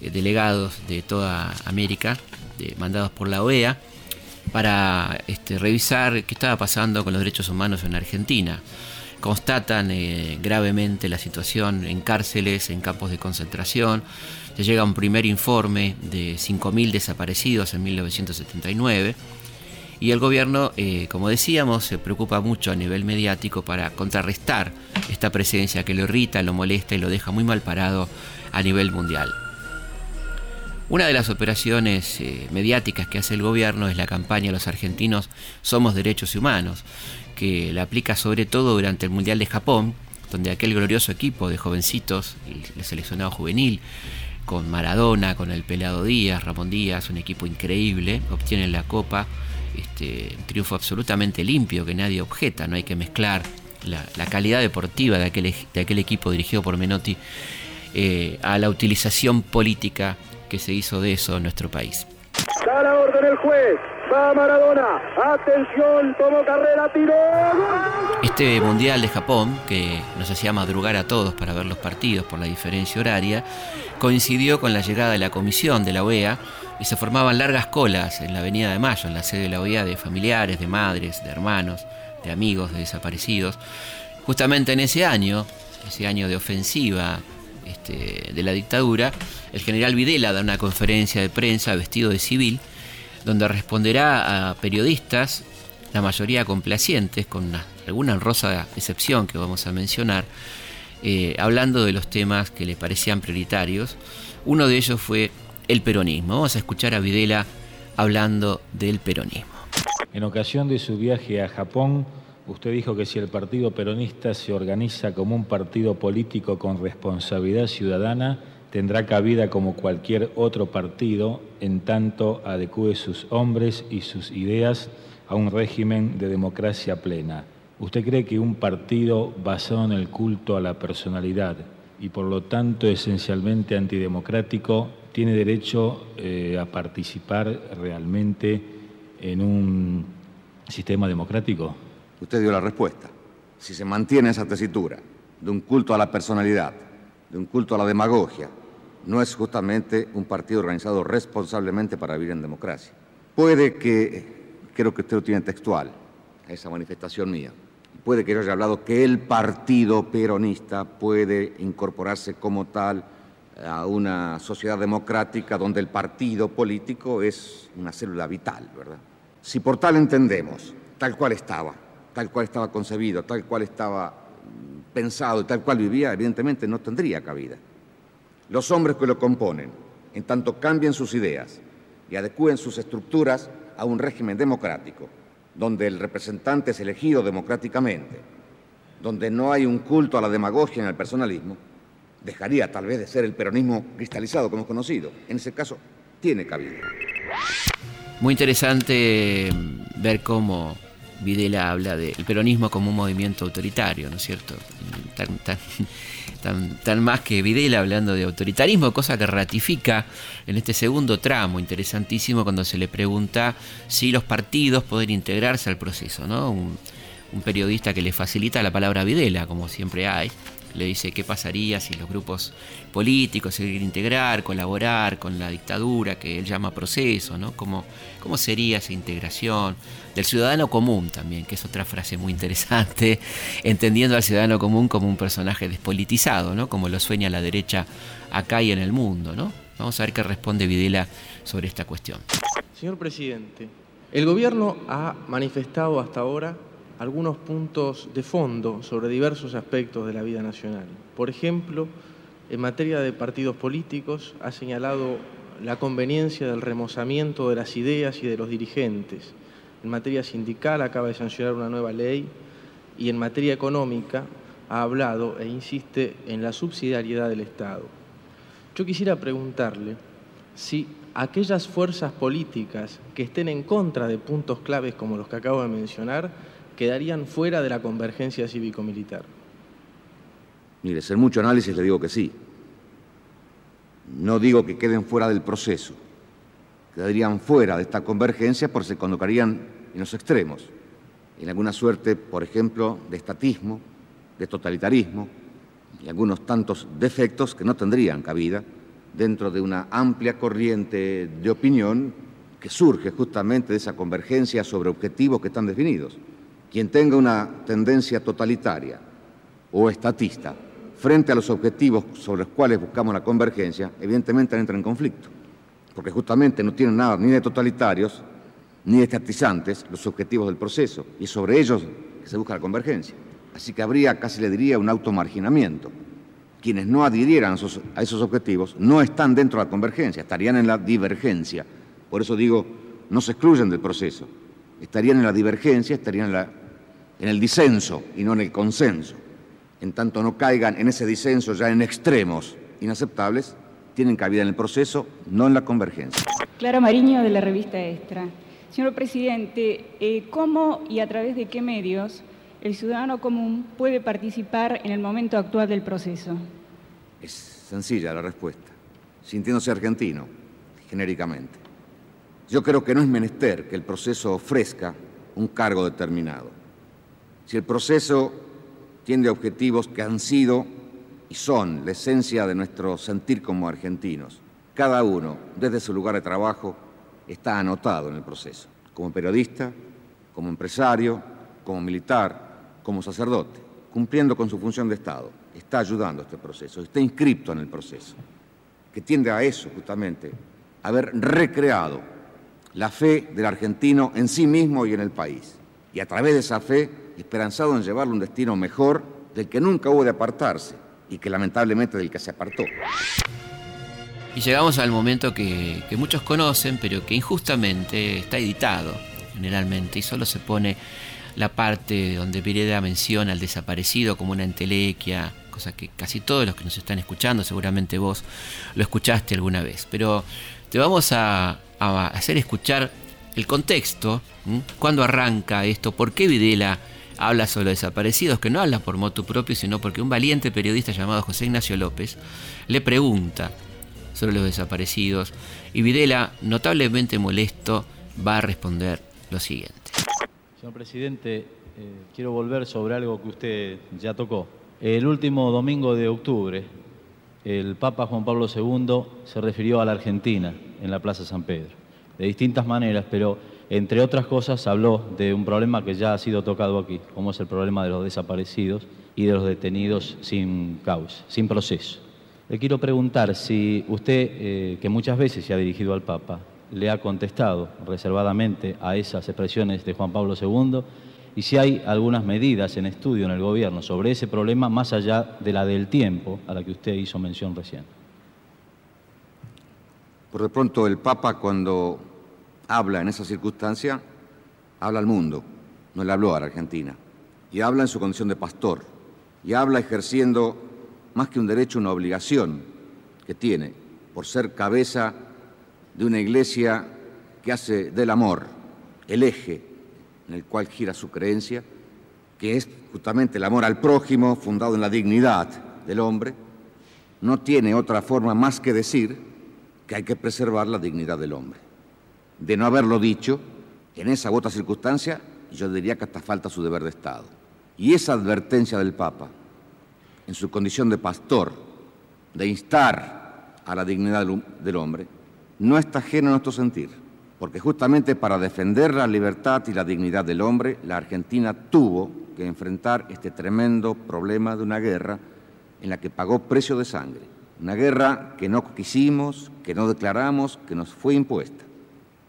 eh, delegados de toda América, mandados por la OEA, para este, revisar qué estaba pasando con los derechos humanos en Argentina. Constatan eh, gravemente la situación en cárceles, en campos de concentración. Se llega un primer informe de 5.000 desaparecidos en 1979. Y el gobierno, eh, como decíamos, se preocupa mucho a nivel mediático para contrarrestar esta presencia que lo irrita, lo molesta y lo deja muy mal parado a nivel mundial. Una de las operaciones eh, mediáticas que hace el gobierno es la campaña Los argentinos somos derechos humanos, que la aplica sobre todo durante el Mundial de Japón, donde aquel glorioso equipo de jovencitos, el seleccionado juvenil, con Maradona, con el Pelado Díaz, Ramón Díaz, un equipo increíble, obtienen la copa, este, un triunfo absolutamente limpio que nadie objeta, no hay que mezclar la, la calidad deportiva de aquel, ej- de aquel equipo dirigido por Menotti eh, a la utilización política que se hizo de eso en nuestro país. Da la orden el juez. Va Maradona. Atención, tomó carrera, tiró. Este Mundial de Japón, que nos hacía madrugar a todos para ver los partidos por la diferencia horaria, coincidió con la llegada de la comisión de la OEA y se formaban largas colas en la Avenida de Mayo, en la sede de la OEA, de familiares, de madres, de hermanos, de amigos, de desaparecidos. Justamente en ese año, ese año de ofensiva este, de la dictadura, el general Videla da una conferencia de prensa vestido de civil, donde responderá a periodistas, la mayoría complacientes, con una- alguna honrosa excepción que vamos a mencionar, eh, hablando de los temas que le parecían prioritarios. Uno de ellos fue el peronismo. Vamos a escuchar a Videla hablando del peronismo. En ocasión de su viaje a Japón, usted dijo que si el Partido Peronista se organiza como un partido político con responsabilidad ciudadana, tendrá cabida como cualquier otro partido en tanto adecue sus hombres y sus ideas a un régimen de democracia plena. ¿Usted cree que un partido basado en el culto a la personalidad y por lo tanto esencialmente antidemocrático tiene derecho eh, a participar realmente en un sistema democrático? Usted dio la respuesta. Si se mantiene esa tesitura de un culto a la personalidad, de un culto a la demagogia, no es justamente un partido organizado responsablemente para vivir en democracia. Puede que, creo que usted lo tiene textual, esa manifestación mía, puede que yo haya hablado que el partido peronista puede incorporarse como tal a una sociedad democrática donde el partido político es una célula vital, ¿verdad? Si por tal entendemos, tal cual estaba, tal cual estaba concebido, tal cual estaba mm, pensado y tal cual vivía, evidentemente no tendría cabida. Los hombres que lo componen, en tanto cambien sus ideas y adecúen sus estructuras a un régimen democrático, donde el representante es elegido democráticamente, donde no hay un culto a la demagogia ni al personalismo, dejaría tal vez de ser el peronismo cristalizado que hemos conocido. En ese caso, tiene cabida. Muy interesante ver cómo Videla habla del peronismo como un movimiento autoritario, ¿no es cierto? Tan, más que Videla hablando de autoritarismo, cosa que ratifica en este segundo tramo interesantísimo cuando se le pregunta si los partidos pueden integrarse al proceso, ¿no? Un, periodista que le facilita la palabra Videla, como siempre hay, le dice qué pasaría si los grupos políticos se quieren integrar, colaborar con la dictadura que él llama proceso, ¿no? ¿Cómo, ¿Cómo sería esa integración? Del ciudadano común también, que es otra frase muy interesante, entendiendo al ciudadano común como un personaje despolitizado, ¿no? Como lo sueña la derecha acá y en el mundo, ¿no? Vamos a ver qué responde Videla sobre esta cuestión. Señor presidente, el gobierno ha manifestado hasta ahora algunos puntos de fondo sobre diversos aspectos de la vida nacional. Por ejemplo, en materia de partidos políticos ha señalado la conveniencia del remozamiento de las ideas y de los dirigentes. En materia sindical acaba de sancionar una nueva ley y en materia económica ha hablado e insiste en la subsidiariedad del Estado. Yo quisiera preguntarle si aquellas fuerzas políticas que estén en contra de puntos claves como los que acabo de mencionar quedarían fuera de la convergencia cívico-militar? Mire, ser mucho análisis le digo que sí. No digo que queden fuera del proceso. Quedarían fuera de esta convergencia porque se colocarían en los extremos, en alguna suerte, por ejemplo, de estatismo, de totalitarismo y algunos tantos defectos que no tendrían cabida dentro de una amplia corriente de opinión que surge justamente de esa convergencia sobre objetivos que están definidos. Quien tenga una tendencia totalitaria o estatista frente a los objetivos sobre los cuales buscamos la convergencia, evidentemente entra en conflicto, porque justamente no tienen nada ni de totalitarios ni estatizantes los objetivos del proceso, y sobre ellos se busca la convergencia. Así que habría, casi le diría, un automarginamiento. Quienes no adhirieran a esos objetivos no están dentro de la convergencia, estarían en la divergencia. Por eso digo, no se excluyen del proceso, estarían en la divergencia, estarían en en el disenso y no en el consenso. En tanto no caigan en ese disenso ya en extremos inaceptables, tienen cabida en el proceso, no en la convergencia. Clara Mariño de la revista Extra. Señor presidente, eh, ¿cómo y a través de qué medios el ciudadano común puede participar en el momento actual del proceso? Es sencilla la respuesta, sintiéndose argentino, genéricamente. Yo creo que no es menester que el proceso ofrezca un cargo determinado. Si el proceso tiene objetivos que han sido y son la esencia de nuestro sentir como argentinos, cada uno, desde su lugar de trabajo, está anotado en el proceso, como periodista, como empresario, como militar, como sacerdote, cumpliendo con su función de Estado, está ayudando a este proceso, está inscrito en el proceso, que tiende a eso justamente, haber recreado la fe del argentino en sí mismo y en el país, y a través de esa fe esperanzado en llevarle un destino mejor del que nunca hubo de apartarse y que lamentablemente del que se apartó. Y llegamos al momento que, muchos conocen, pero que injustamente está editado generalmente y solo se pone la parte donde Pireda menciona al desaparecido como una entelequia, cosa que casi todos los que nos están escuchando, seguramente vos lo escuchaste alguna vez. Pero te vamos a, hacer escuchar el contexto, cuándo arranca esto, por qué Videla habla sobre desaparecidos, que no habla por motu propio, sino porque un valiente periodista llamado José Ignacio López le pregunta sobre los desaparecidos y Videla, notablemente molesto, va a responder lo siguiente. Señor presidente, eh, quiero volver sobre algo que usted ya tocó. El último domingo de octubre, el Papa Juan Pablo II se refirió a la Argentina en la Plaza San Pedro, de distintas maneras, pero entre otras cosas, habló de un problema que ya ha sido tocado aquí, como es el problema de los desaparecidos y de los detenidos sin causa, sin proceso. Le quiero preguntar si usted, eh, que muchas veces se ha dirigido al Papa, le ha contestado reservadamente a esas expresiones de Juan Pablo II y si hay algunas medidas en estudio en el gobierno sobre ese problema más allá de la del tiempo a la que usted hizo mención recién. Por de pronto el Papa cuando habla en esa circunstancia, habla al mundo, no le habló a la Argentina, y habla en su condición de pastor, y habla ejerciendo más que un derecho, una obligación que tiene por ser cabeza de una iglesia que hace del amor el eje en el cual gira su creencia, que es justamente el amor al prójimo fundado en la dignidad del hombre, no tiene otra forma más que decir que hay que preservar la dignidad del hombre. De no haberlo dicho, en esa u otra circunstancia, yo diría que hasta falta su deber de Estado. Y esa advertencia del Papa, en su condición de pastor, de instar a la dignidad del hombre, no está ajeno a nuestro sentir, porque justamente para defender la libertad y la dignidad del hombre, la Argentina tuvo que enfrentar este tremendo problema de una guerra en la que pagó precio de sangre. Una guerra que no quisimos, que no declaramos, que nos fue impuesta.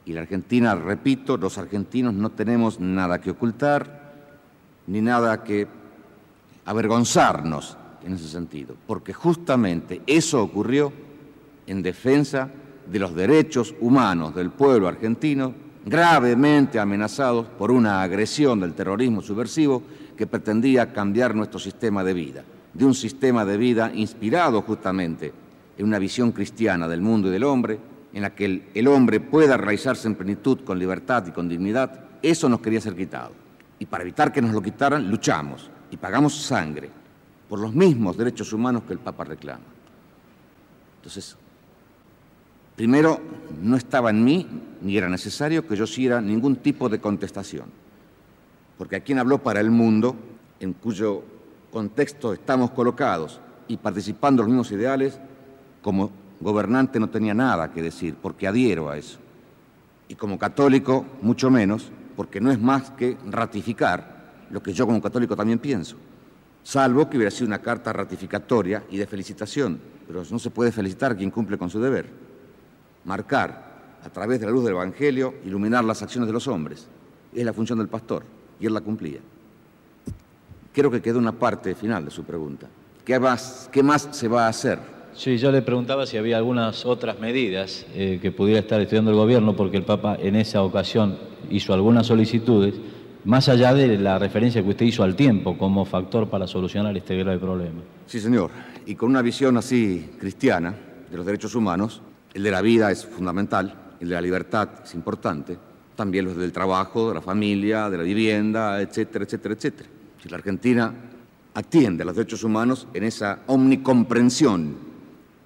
Y la Argentina, repito, los argentinos no tenemos nada que ocultar, ni nada que avergonzarnos en ese sentido, porque justamente eso ocurrió en defensa de los derechos humanos del pueblo argentino, gravemente amenazados por una agresión del terrorismo subversivo que pretendía cambiar nuestro sistema de vida de un sistema de vida inspirado justamente en una visión cristiana del mundo y del hombre, en la que el, hombre pueda realizarse en plenitud, con libertad y con dignidad, eso nos quería ser quitado. Y para evitar que nos lo quitaran, luchamos y pagamos sangre por los mismos derechos humanos que el Papa reclama. Entonces, primero, no estaba en mí, ni era necesario que yo hiciera ningún tipo de contestación, porque a quien habló para el mundo, en cuyo contexto estamos colocados y participando los mismos ideales, como gobernante no tenía nada que decir, porque adhiero a eso. Y como católico, mucho menos, porque no es más que ratificar lo que yo como católico también pienso. Salvo que hubiera sido una carta ratificatoria y de felicitación, pero no se puede felicitar a quien cumple con su deber. Marcar, a través de la luz del Evangelio, iluminar las acciones de los hombres. Es la función del pastor, y él la cumplía. Creo que queda una parte final de su pregunta. ¿Qué más, qué más se va a hacer? Sí, yo le preguntaba si había algunas otras medidas eh, que pudiera estar estudiando el gobierno, porque el Papa en esa ocasión hizo algunas solicitudes, más allá de la referencia que usted hizo al tiempo como factor para solucionar este grave problema. Sí, señor. Y con una visión así cristiana de los derechos humanos, el de la vida es fundamental, el de la libertad es importante, también los del trabajo, de la familia, de la vivienda, etcétera, etcétera, etcétera. Si la Argentina atiende a los derechos humanos en esa omnicomprensión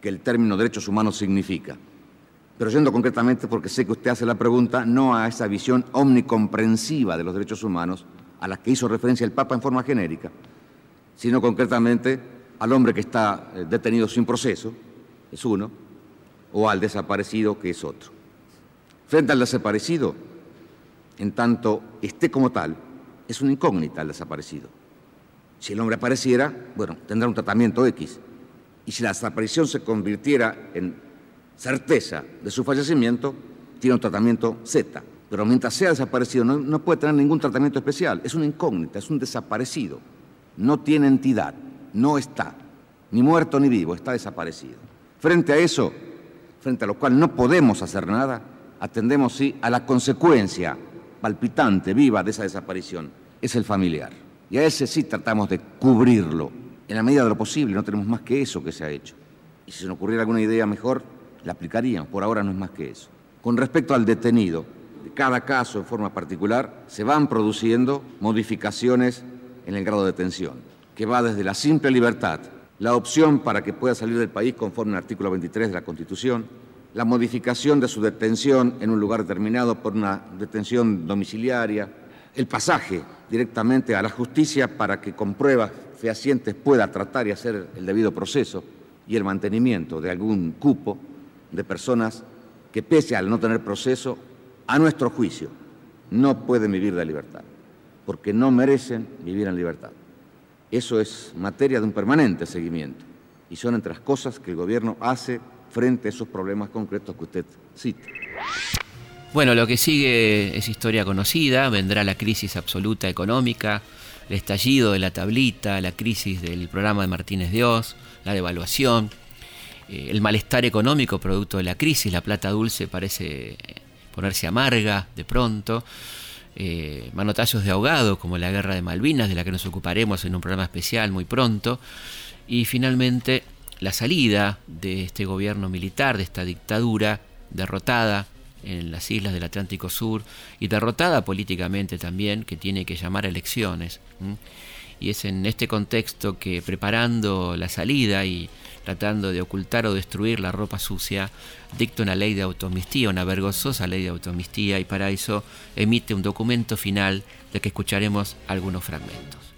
que el término derechos humanos significa. Pero yendo concretamente, porque sé que usted hace la pregunta, no a esa visión omnicomprensiva de los derechos humanos a la que hizo referencia el Papa en forma genérica, sino concretamente al hombre que está eh, detenido sin proceso, es uno, o al desaparecido, que es otro. Frente al desaparecido, en tanto esté como tal, es una incógnita el desaparecido. Si el hombre apareciera, bueno, tendrá un tratamiento X. Y si la desaparición se convirtiera en certeza de su fallecimiento, tiene un tratamiento Z. Pero mientras sea desaparecido, no, puede tener ningún tratamiento especial. Es una incógnita, es un desaparecido. No tiene entidad, no está, ni muerto ni vivo, está desaparecido. Frente a eso, frente a lo cual no podemos hacer nada, atendemos sí a la consecuencia palpitante, viva de esa desaparición, es el familiar. Y a ese sí tratamos de cubrirlo. En la medida de lo posible, no tenemos más que eso que se ha hecho. Y si se nos ocurriera alguna idea mejor, la aplicaríamos. Por ahora no es más que eso. Con respecto al detenido, de cada caso en forma particular, se van produciendo modificaciones en el grado de detención, que va desde la simple libertad, la opción para que pueda salir del país conforme al artículo 23 de la Constitución, la modificación de su detención en un lugar determinado por una detención domiciliaria, el pasaje directamente a la justicia para que con pruebas fehacientes pueda tratar y hacer el debido proceso y el mantenimiento de algún cupo de personas que pese al no tener proceso, a nuestro juicio, no pueden vivir de libertad, porque no merecen vivir en libertad. Eso es materia de un permanente seguimiento y son entre las cosas que el gobierno hace frente a esos problemas concretos que usted cita. Bueno, lo que sigue es historia conocida, vendrá la crisis absoluta económica, el estallido de la tablita, la crisis del programa de Martínez Dios, la devaluación, eh, el malestar económico producto de la crisis, la plata dulce parece ponerse amarga de pronto, eh, manotazos de ahogado como la guerra de Malvinas, de la que nos ocuparemos en un programa especial muy pronto, y finalmente la salida de este gobierno militar, de esta dictadura derrotada en las islas del Atlántico Sur y derrotada políticamente también, que tiene que llamar a elecciones. Y es en este contexto que preparando la salida y tratando de ocultar o destruir la ropa sucia, dicta una ley de automistía, una vergonzosa ley de automistía, y para eso emite un documento final de que escucharemos algunos fragmentos.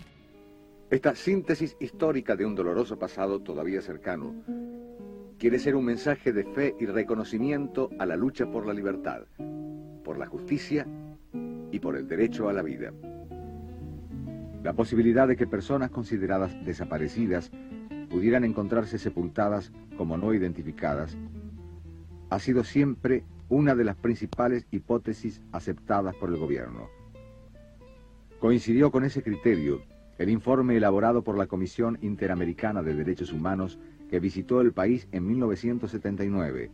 Esta síntesis histórica de un doloroso pasado todavía cercano quiere ser un mensaje de fe y reconocimiento a la lucha por la libertad, por la justicia y por el derecho a la vida. La posibilidad de que personas consideradas desaparecidas pudieran encontrarse sepultadas como no identificadas, ha sido siempre una de las principales hipótesis aceptadas por el gobierno. Coincidió con ese criterio el informe elaborado por la Comisión Interamericana de Derechos Humanos que visitó el país en 1979,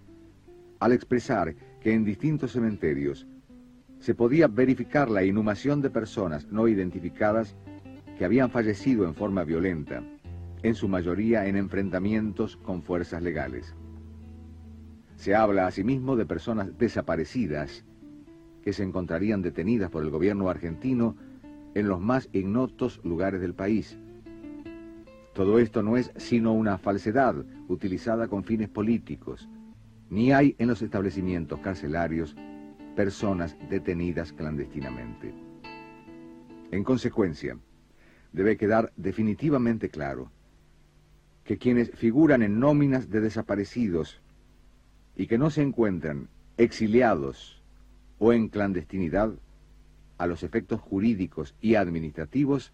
al expresar que en distintos cementerios se podía verificar la inhumación de personas no identificadas que habían fallecido en forma violenta, en su mayoría en enfrentamientos con fuerzas legales. Se habla asimismo de personas desaparecidas que se encontrarían detenidas por el gobierno argentino en los más ignotos lugares del país. Todo esto no es sino una falsedad utilizada con fines políticos. Ni hay en los establecimientos carcelarios personas detenidas clandestinamente. En consecuencia, debe quedar definitivamente claro que quienes figuran en nóminas de desaparecidos y que no se encuentran exiliados o en clandestinidad, a los efectos jurídicos y administrativos,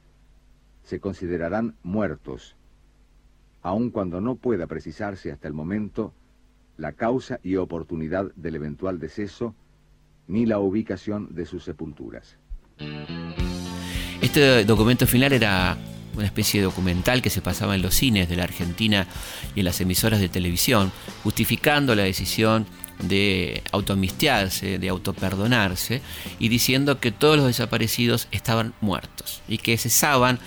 se considerarán muertos, aun cuando no pueda precisarse hasta el momento la causa y oportunidad del eventual deceso ni la ubicación de sus sepulturas. Este documento final era una especie de documental que se pasaba en los cines de la Argentina y en las emisoras de televisión, justificando la decisión de autoamistiarse, de autoperdonarse, y diciendo que todos los desaparecidos estaban muertos y que cesaban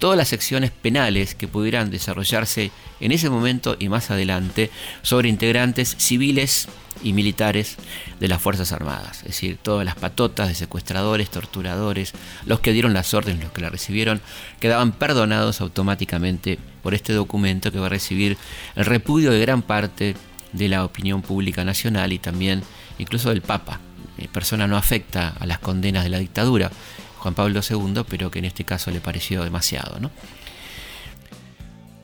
todas las secciones penales que pudieran desarrollarse en ese momento y más adelante sobre integrantes civiles y militares de las Fuerzas Armadas, es decir, todas las patotas de secuestradores, torturadores, los que dieron las órdenes, los que la recibieron, quedaban perdonados automáticamente por este documento que va a recibir el repudio de gran parte de la opinión pública nacional y también incluso del Papa, eh, persona no afecta a las condenas de la dictadura, Juan Pablo II, pero que en este caso le pareció demasiado.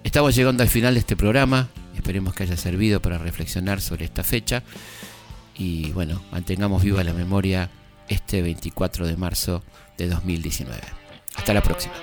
Estamos llegando al final de este programa. Esperemos que haya servido para reflexionar sobre esta fecha y bueno, mantengamos viva la memoria este 24 de marzo de 2019. Hasta la próxima.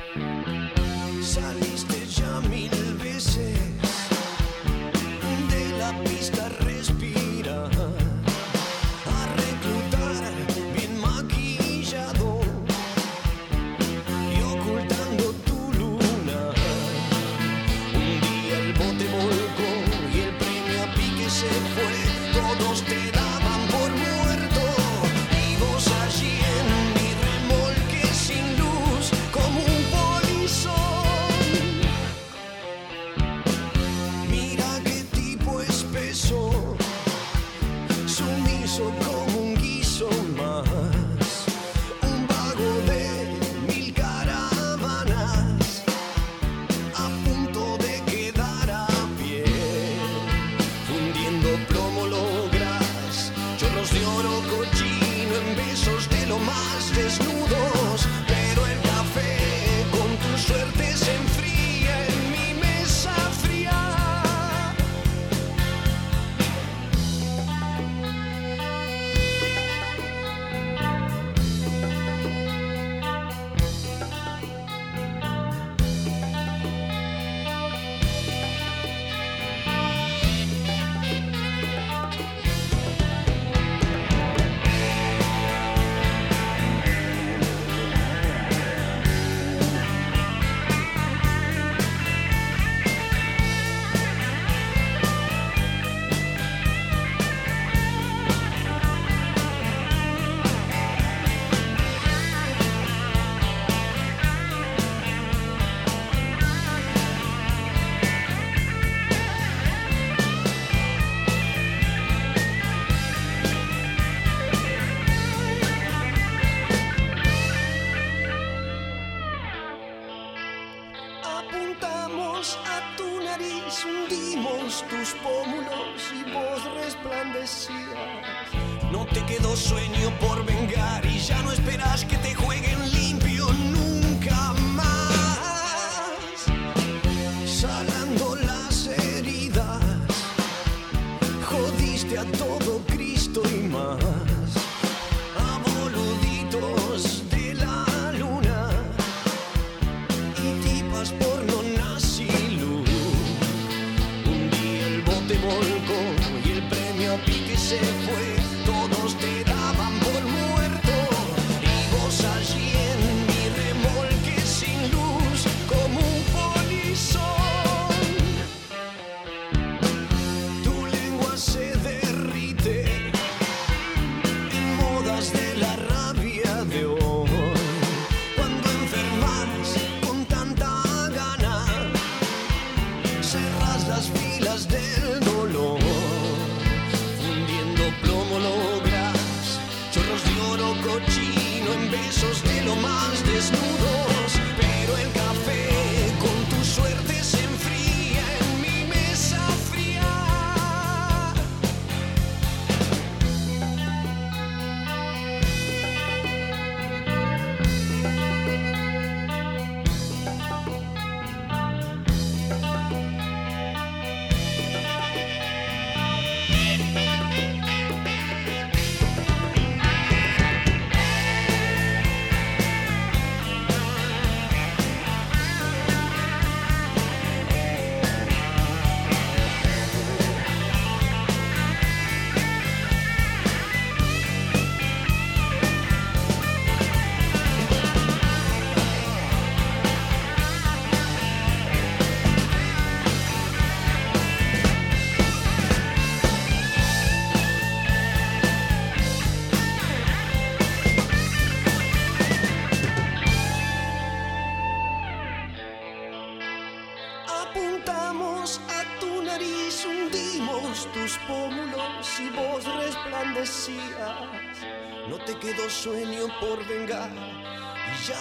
Besos de lo más desnudos.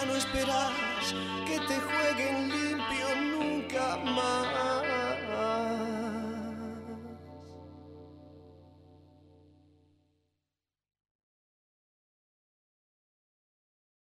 No esperas